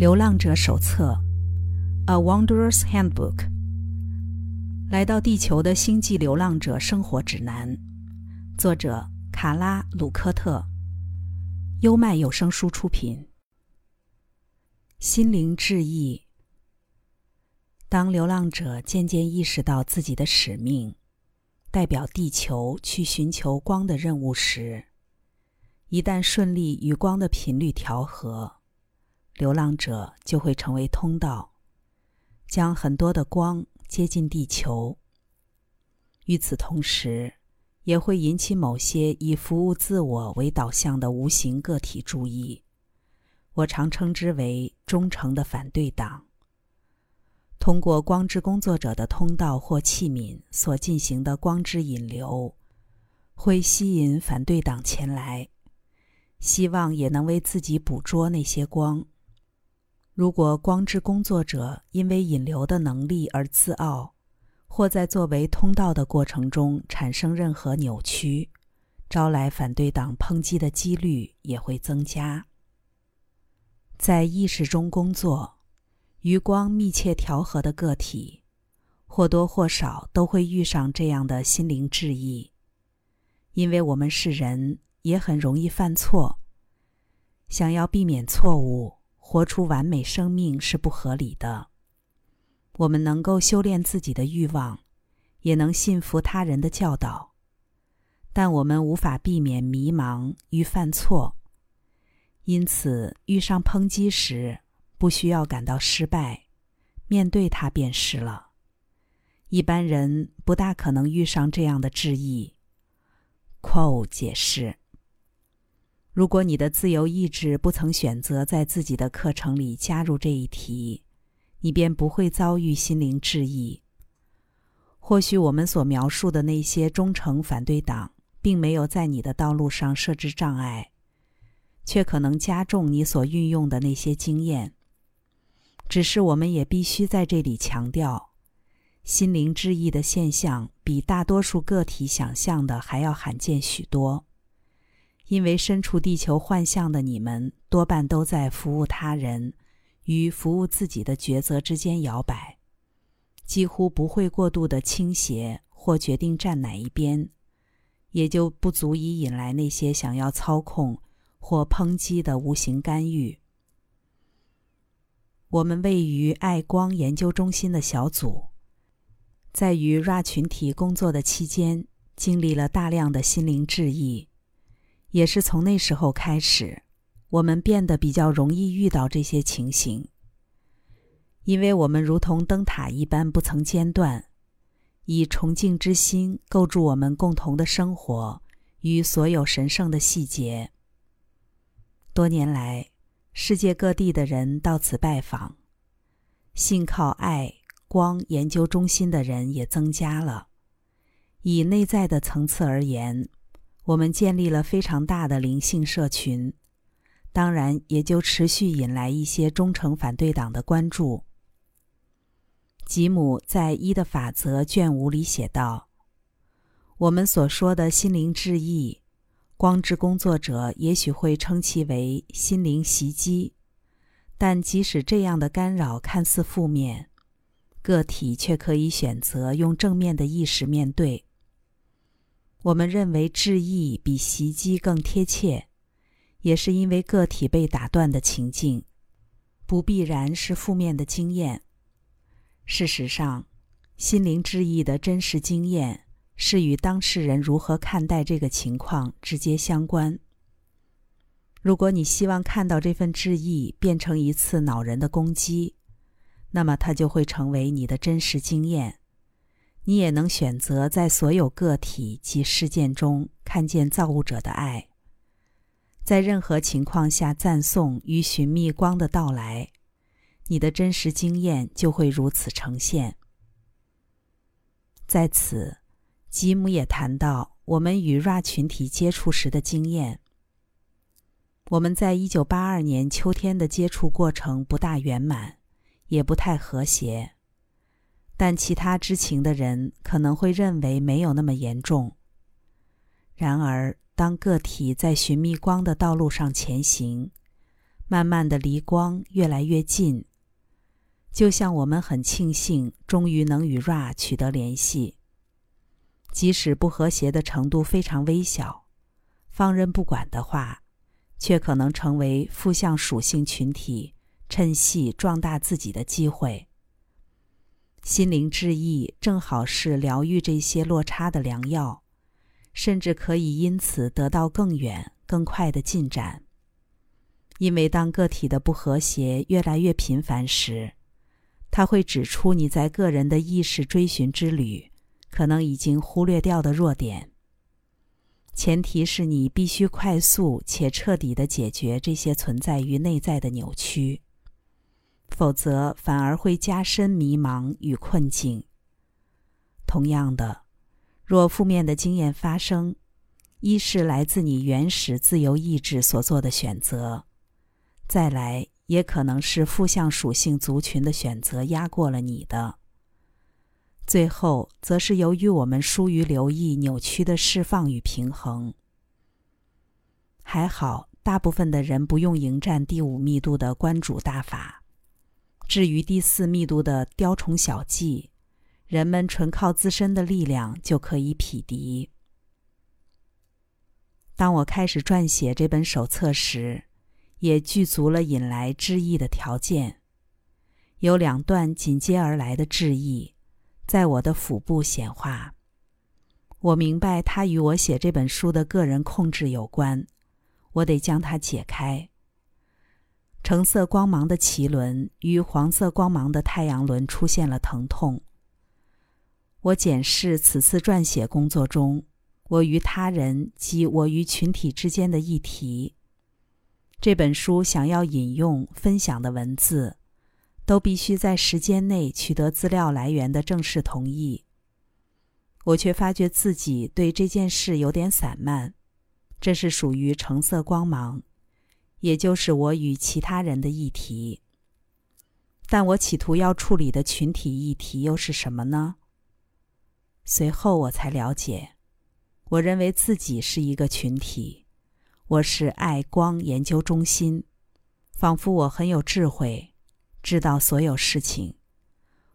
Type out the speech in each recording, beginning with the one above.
流浪者手册，《A Wanderer's Handbook》，来到地球的星际流浪者生活指南，作者卡拉·鲁科特，优麦有声书出品。心灵致意。当流浪者渐渐意识到自己的使命，代表地球去寻求光的任务时，一旦顺利与光的频率调和。流浪者就会成为通道，将很多的光接近地球。与此同时，也会引起某些以服务自我为导向的无形个体注意。我常称之为忠诚的反对党。通过光之工作者的通道或器皿所进行的光之引流，会吸引反对党前来，希望也能为自己捕捉那些光。如果光之工作者因为引流的能力而自傲，或在作为通道的过程中产生任何扭曲，招来反对党抨击的几率也会增加。在意识中工作、与光密切调和的个体，或多或少都会遇上这样的心灵质疑，因为我们是人，也很容易犯错。想要避免错误。活出完美生命是不合理的。我们能够修炼自己的欲望，也能信服他人的教导，但我们无法避免迷茫与犯错。因此，遇上抨击时，不需要感到失败，面对它便是了。一般人不大可能遇上这样的质疑。Quo 解释。如果你的自由意志不曾选择在自己的课程里加入这一题，你便不会遭遇心灵质疑。或许我们所描述的那些忠诚反对党，并没有在你的道路上设置障碍，却可能加重你所运用的那些经验。只是我们也必须在这里强调，心灵质疑的现象比大多数个体想象的还要罕见许多。因为身处地球幻象的你们，多半都在服务他人与服务自己的抉择之间摇摆，几乎不会过度的倾斜或决定站哪一边，也就不足以引来那些想要操控或抨击的无形干预。我们位于爱光研究中心的小组，在与 RA 群体工作的期间，经历了大量的心灵质疑。也是从那时候开始，我们变得比较容易遇到这些情形，因为我们如同灯塔一般不曾间断，以崇敬之心构筑我们共同的生活与所有神圣的细节。多年来，世界各地的人到此拜访，信靠爱光研究中心的人也增加了。以内在的层次而言。我们建立了非常大的灵性社群，当然也就持续引来一些忠诚反对党的关注。吉姆在《一的法则》卷五里写道：“我们所说的心灵质疑，光之工作者也许会称其为心灵袭击，但即使这样的干扰看似负面，个体却可以选择用正面的意识面对。”我们认为质疑比袭击更贴切，也是因为个体被打断的情境，不必然是负面的经验。事实上，心灵质疑的真实经验是与当事人如何看待这个情况直接相关。如果你希望看到这份质疑变成一次恼人的攻击，那么它就会成为你的真实经验。你也能选择在所有个体及事件中看见造物者的爱，在任何情况下赞颂与寻觅光的到来，你的真实经验就会如此呈现。在此，吉姆也谈到我们与 RA 群体接触时的经验。我们在一九八二年秋天的接触过程不大圆满，也不太和谐。但其他知情的人可能会认为没有那么严重。然而，当个体在寻觅光的道路上前行，慢慢的离光越来越近。就像我们很庆幸，终于能与 Ra 取得联系，即使不和谐的程度非常微小，放任不管的话，却可能成为负向属性群体趁隙壮大自己的机会。心灵之意正好是疗愈这些落差的良药，甚至可以因此得到更远、更快的进展。因为当个体的不和谐越来越频繁时，他会指出你在个人的意识追寻之旅可能已经忽略掉的弱点。前提是你必须快速且彻底的解决这些存在于内在的扭曲，否则反而会加深迷茫与困境。同样的，若负面的经验发生，一是来自你原始自由意志所做的选择，再来。也可能是负向属性族群的选择压过了你的，最后则是由于我们疏于留意扭曲的释放与平衡。还好，大部分的人不用迎战第五密度的关主大法，至于第四密度的雕虫小技，人们纯靠自身的力量就可以匹敌。当我开始撰写这本手册时。也具足了引来质疑的条件，有两段紧接而来的质疑，在我的腹部显化。我明白它与我写这本书的个人控制有关，我得将它解开。橙色光芒的脐轮与黄色光芒的太阳轮出现了疼痛。我检视此次撰写工作中，我与他人及我与群体之间的议题。这本书想要引用分享的文字，都必须在时间内取得资料来源的正式同意。我却发觉自己对这件事有点散漫，这是属于橙色光芒，也就是我与其他人的议题。但我企图要处理的群体议题又是什么呢？随后我才了解，我认为自己是一个群体。我是爱光研究中心，仿佛我很有智慧，知道所有事情，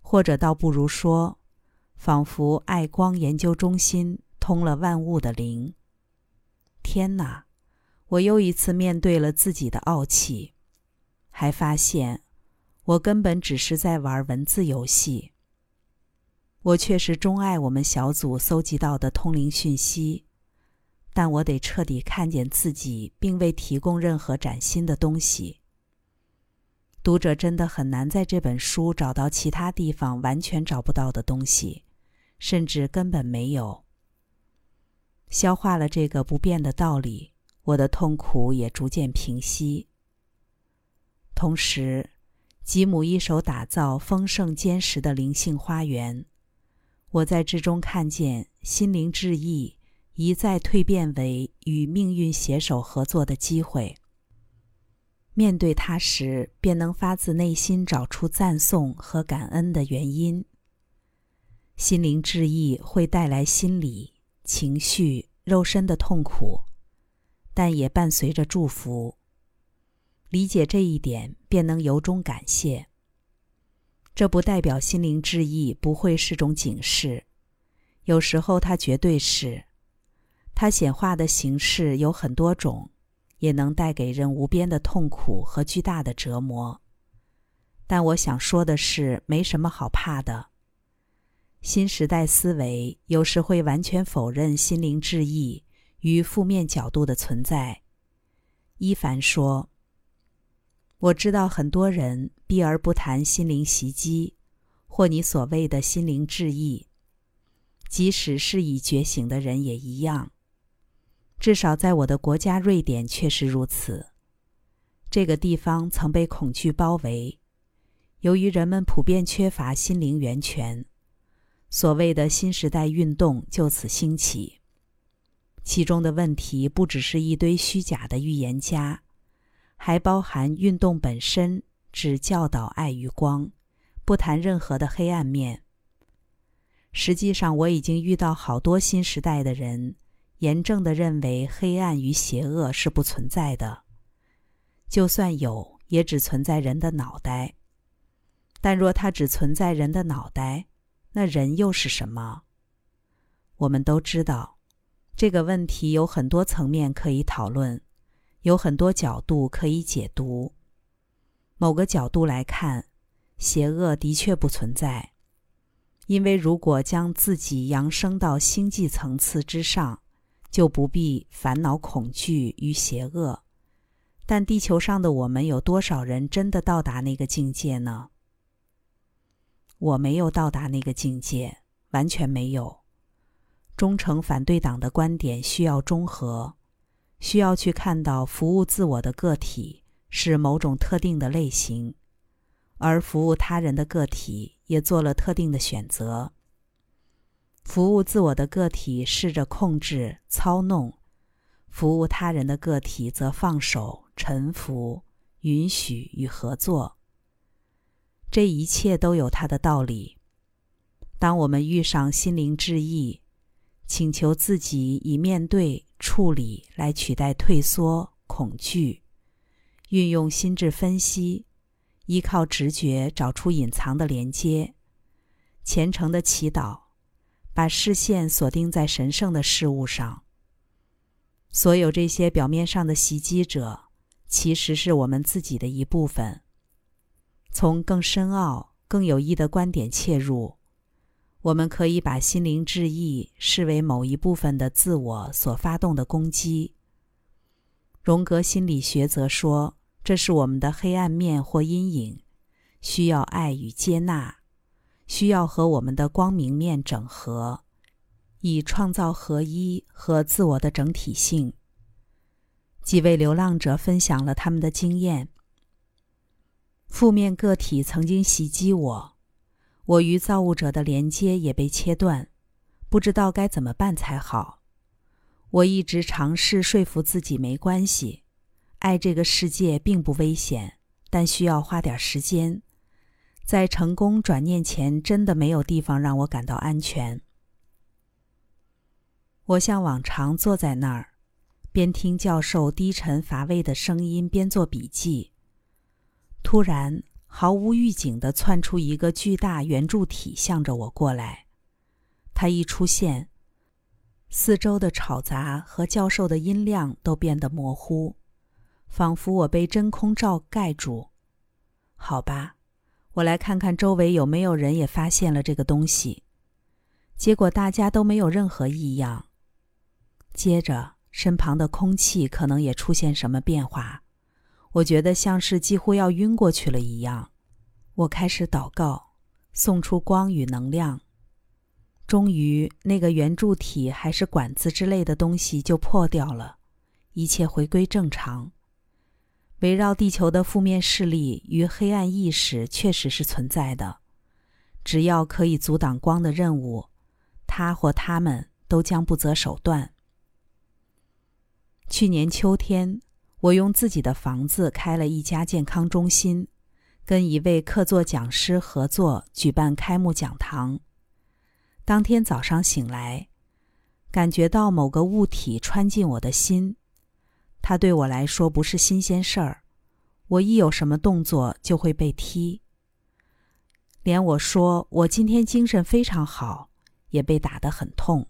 或者倒不如说，仿佛爱光研究中心通了万物的灵。天哪！我又一次面对了自己的傲气，还发现我根本只是在玩文字游戏。我确实钟爱我们小组搜集到的通灵讯息。但我得彻底看见自己，并未提供任何崭新的东西。读者真的很难在这本书找到其他地方完全找不到的东西，甚至根本没有。消化了这个不变的道理，我的痛苦也逐渐平息。同时，吉姆一手打造丰盛坚实的灵性花园，我在之中看见心灵致意。一再蜕变为与命运携手合作的机会。面对它时，便能发自内心找出赞颂和感恩的原因。心灵致意会带来心理、情绪、肉身的痛苦，但也伴随着祝福。理解这一点，便能由衷感谢。这不代表心灵致意不会是种警示，有时候它绝对是。它显化的形式有很多种，也能带给人无边的痛苦和巨大的折磨。但我想说的是，没什么好怕的。新时代思维有时会完全否认心灵致意与负面角度的存在。伊凡说：“我知道很多人避而不谈心灵袭击，或你所谓的心灵质疑，即使是已觉醒的人也一样。”至少在我的国家瑞典确实如此。这个地方曾被恐惧包围，由于人们普遍缺乏心灵源泉，所谓的新时代运动就此兴起。其中的问题不只是一堆虚假的预言家，还包含运动本身只教导爱与光，不谈任何的黑暗面。实际上，我已经遇到好多新时代的人。严正的认为黑暗与邪恶是不存在的，就算有，也只存在人的脑袋。但若它只存在人的脑袋，那人又是什么？我们都知道，这个问题有很多层面可以讨论，有很多角度可以解读。某个角度来看，邪恶的确不存在，因为如果将自己扬升到星际层次之上，就不必烦恼恐惧与邪恶。但地球上的我们有多少人真的到达那个境界呢？我没有到达那个境界，完全没有。忠诚反对党的观点需要中和，需要去看到服务自我的个体。是某种特定的类型，而服务他人的个体也做了特定的选择。服务自我的个体试着控制、操弄；服务他人的个体则放手、臣服、允许与合作。这一切都有它的道理。当我们遇上心灵质疑，请求自己以面对、处理来取代退缩、恐惧。运用心智分析，依靠直觉找出隐藏的连接，虔诚的祈祷，把视线锁定在神圣的事物上。所有这些表面上的袭击者，其实是我们自己的一部分。从更深奥、更有益的观点切入，我们可以把心灵质疑视为某一部分的自我所发动的攻击。荣格心理学则说。这是我们的黑暗面或阴影，需要爱与接纳，需要和我们的光明面整合，以创造合一和自我的整体性。几位流浪者分享了他们的经验：负面个体曾经袭击我，我与造物者的连接也被切断，不知道该怎么办才好。我一直尝试说服自己没关系。爱这个世界并不危险，但需要花点时间。在成功转念前，真的没有地方让我感到安全。我像往常坐在那儿，边听教授低沉乏味的声音，边做笔记。突然，毫无预警地窜出一个巨大圆柱体，向着我过来。它一出现，四周的吵杂和教授的音量都变得模糊。仿佛我被真空罩盖住，好吧，我来看看周围有没有人也发现了这个东西。结果大家都没有任何异样。接着，身旁的空气可能也出现什么变化，我觉得像是几乎要晕过去了一样。我开始祷告，送出光与能量。终于，那个圆柱体还是管子之类的东西就破掉了，一切回归正常。围绕地球的负面势力与黑暗意识确实是存在的，只要可以阻挡光的任务，他或他们都将不择手段。去年秋天，我用自己的房子开了一家健康中心，跟一位客座讲师合作举办开幕讲堂。当天早上醒来，感觉到某个物体穿进我的心。它对我来说不是新鲜事儿，我一有什么动作就会被踢。连我说我今天精神非常好，也被打得很痛。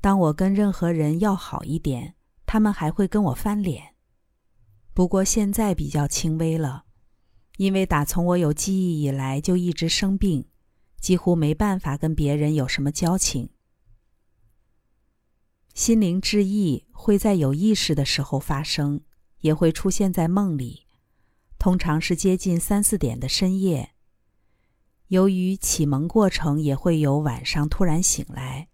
当我跟任何人要好一点，他们还会跟我翻脸。不过现在比较轻微了，因为打从我有记忆以来就一直生病，几乎没办法跟别人有什么交情。心灵之意会在有意识的时候发生，也会出现在梦里，通常是接近三四点的深夜。由于启蒙过程，也会有晚上突然醒来，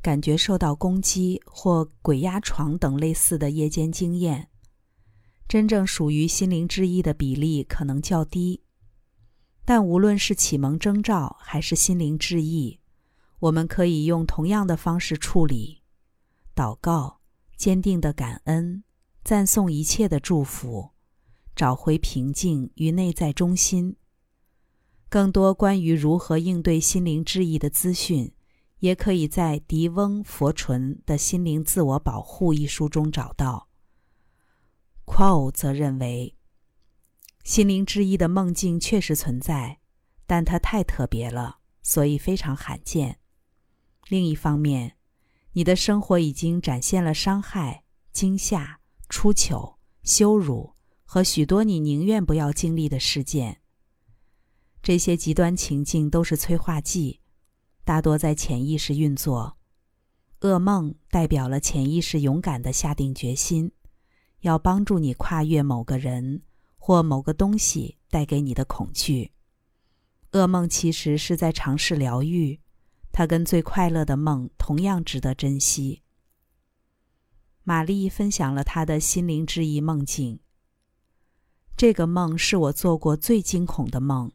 感觉受到攻击或鬼压床等类似的夜间经验。真正属于心灵之翼的比例可能较低，但无论是启蒙征兆还是心灵之意，我们可以用同样的方式处理。祷告，坚定的感恩，赞颂一切的祝福，找回平静与内在中心。更多关于如何应对心灵之翼的资讯，也可以在迪翁·佛纯的《心灵自我保护》一书中找到。Quo 则认为，心灵之一的梦境确实存在，但它太特别了，所以非常罕见。另一方面，你的生活已经展现了伤害、惊吓、出糗、羞辱和许多你宁愿不要经历的事件。这些极端情境都是催化剂，大多在潜意识运作。噩梦代表了潜意识勇敢的下定决心。要帮助你跨越某个人或某个东西带给你的恐惧。噩梦其实是在尝试疗愈，它跟最快乐的梦同样值得珍惜。玛丽分享了她的心灵之一梦境。这个梦是我做过最惊恐的梦，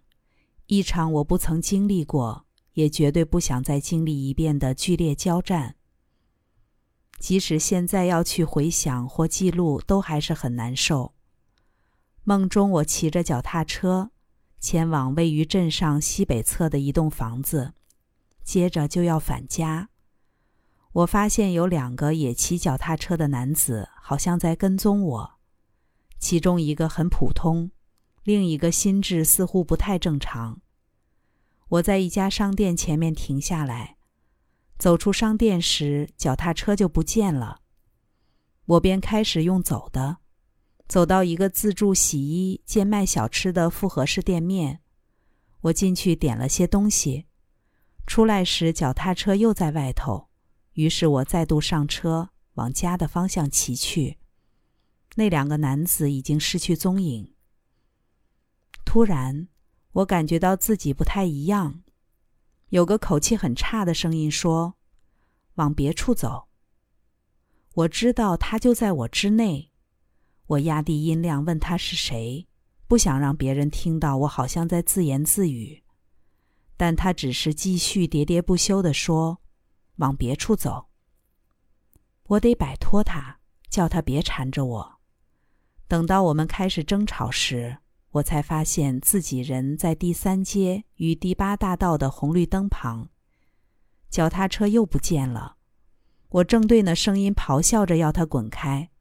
一场我不曾经历过，也绝对不想再经历一遍的剧烈交战。即使现在要去回想或记录，都还是很难受。梦中，我骑着脚踏车前往位于镇上西北侧的一栋房子，接着就要返家。我发现有两个也骑脚踏车的男子，好像在跟踪我。其中一个很普通，另一个心智似乎不太正常。我在一家商店前面停下来。走出商店时，脚踏车就不见了。我便开始用走的，走到一个自助洗衣兼卖小吃的复合式店面。我进去点了些东西，出来时脚踏车又在外头。于是我再度上车，往家的方向骑去。那两个男子已经失去踪影。突然，我感觉到自己不太一样。有个口气很差的声音说：“往别处走。”我知道他就在我之内。我压低音量问他是谁，不想让别人听到我好像在自言自语。但他只是继续喋喋不休地说：“往别处走。”我得摆脱他，叫他别缠着我。等到我们开始争吵时。我才发现自己人在第三街与第八大道的红绿灯旁，脚踏车又不见了。我正对那声音咆哮着要他滚开。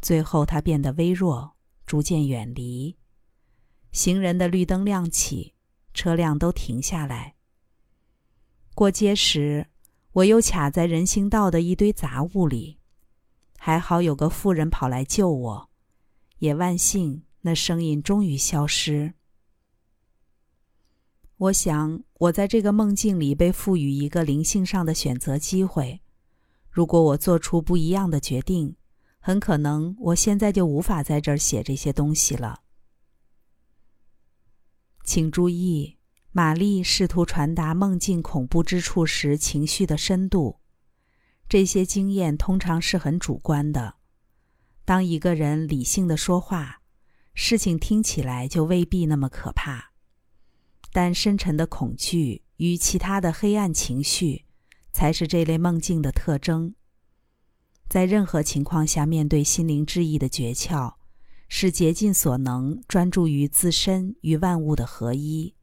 最后，他变得微弱，逐渐远离。行人的绿灯亮起，车辆都停下来。过街时，我又卡在人行道的一堆杂物里，还好有个妇人跑来救我，也万幸。那声音终于消失。我想，我在这个梦境里被赋予一个灵性上的选择机会。如果我做出不一样的决定，很可能我现在就无法在这儿写这些东西了。请注意，玛丽试图传达梦境恐怖之处时情绪的深度。这些经验通常是很主观的。当一个人理性的说话。事情听起来就未必那么可怕，但深沉的恐惧与其他的黑暗情绪，才是这类梦境的特征。在任何情况下，面对心灵之意的诀窍，是竭尽所能专注于自身与万物的合一，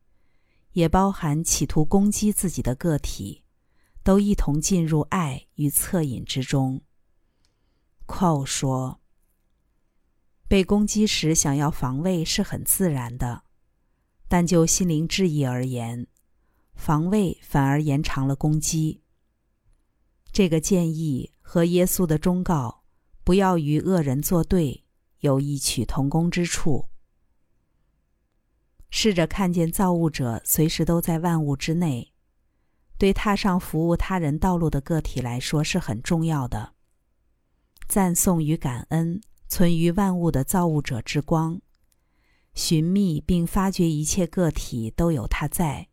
也包含企图攻击自己的个体，都一同进入爱与恻隐之中。寇说。被攻击时，想要防卫是很自然的，但就心灵质疑而言，防卫反而延长了攻击。这个建议和耶稣的忠告“不要与恶人作对”有异曲同工之处。试着看见造物者随时都在万物之内，对踏上服务他人道路的个体来说是很重要的。赞颂与感恩。存于万物的造物者之光，寻觅并发掘一切个体都有它在。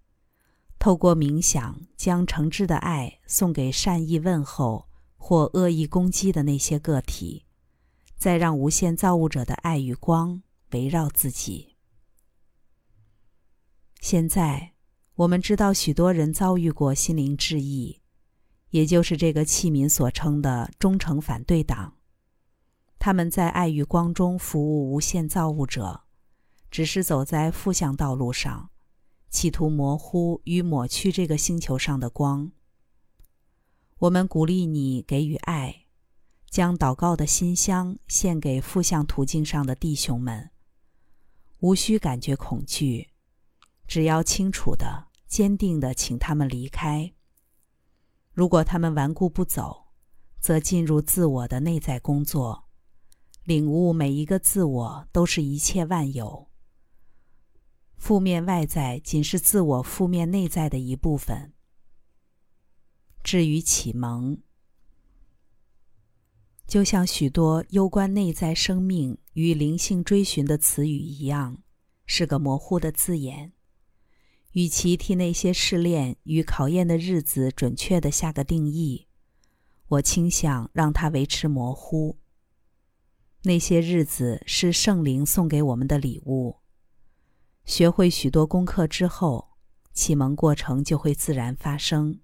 透过冥想，将诚挚的爱送给善意问候或恶意攻击的那些个体，再让无限造物者的爱与光围绕自己。现在，我们知道许多人遭遇过心灵质疑，也就是这个器皿所称的忠诚反对党。他们在爱与光中服务无限造物者，只是走在负向道路上，企图模糊与抹去这个星球上的光。我们鼓励你给予爱，将祷告的心香献给负向途径上的弟兄们。无需感觉恐惧，只要清楚的、坚定的请他们离开。如果他们顽固不走，则进入自我的内在工作，领悟每一个自我都是一切万有。负面外在仅是自我负面内在的一部分。至于启蒙，就像许多攸关内在生命与灵性追寻的词语一样，是个模糊的字眼。与其替那些试炼与考验的日子准确的下个定义，我倾向让它维持模糊。那些日子是圣灵送给我们的礼物。学会许多功课之后，启蒙过程就会自然发生。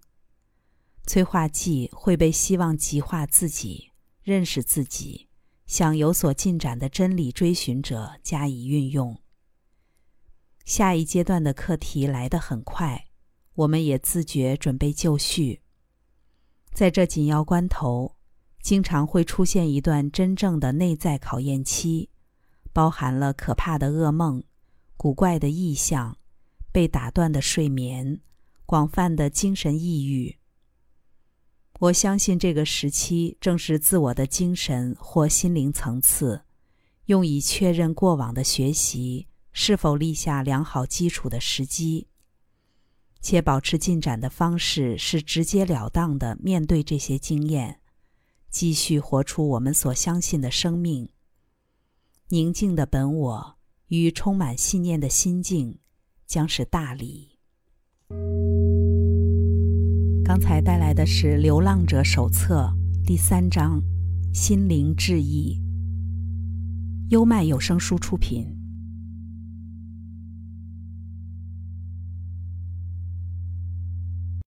催化剂会被希望极化自己、认识自己、向有所进展的真理追寻者加以运用。下一阶段的课题来得很快，我们也自觉准备就绪。在这紧要关头，经常会出现一段真正的内在考验期，包含了可怕的噩梦、古怪的意象、被打断的睡眠、广泛的精神抑郁。我相信这个时期正是自我的精神或心灵层次，用以确认过往的学习。是否立下良好基础的时机，且保持进展的方式是直截了当的面对这些经验，继续活出我们所相信的生命。宁静的本我与充满信念的心境，将是大礼。刚才带来的是《流浪者手册》第三章《心灵致意》，优麦有声书出品。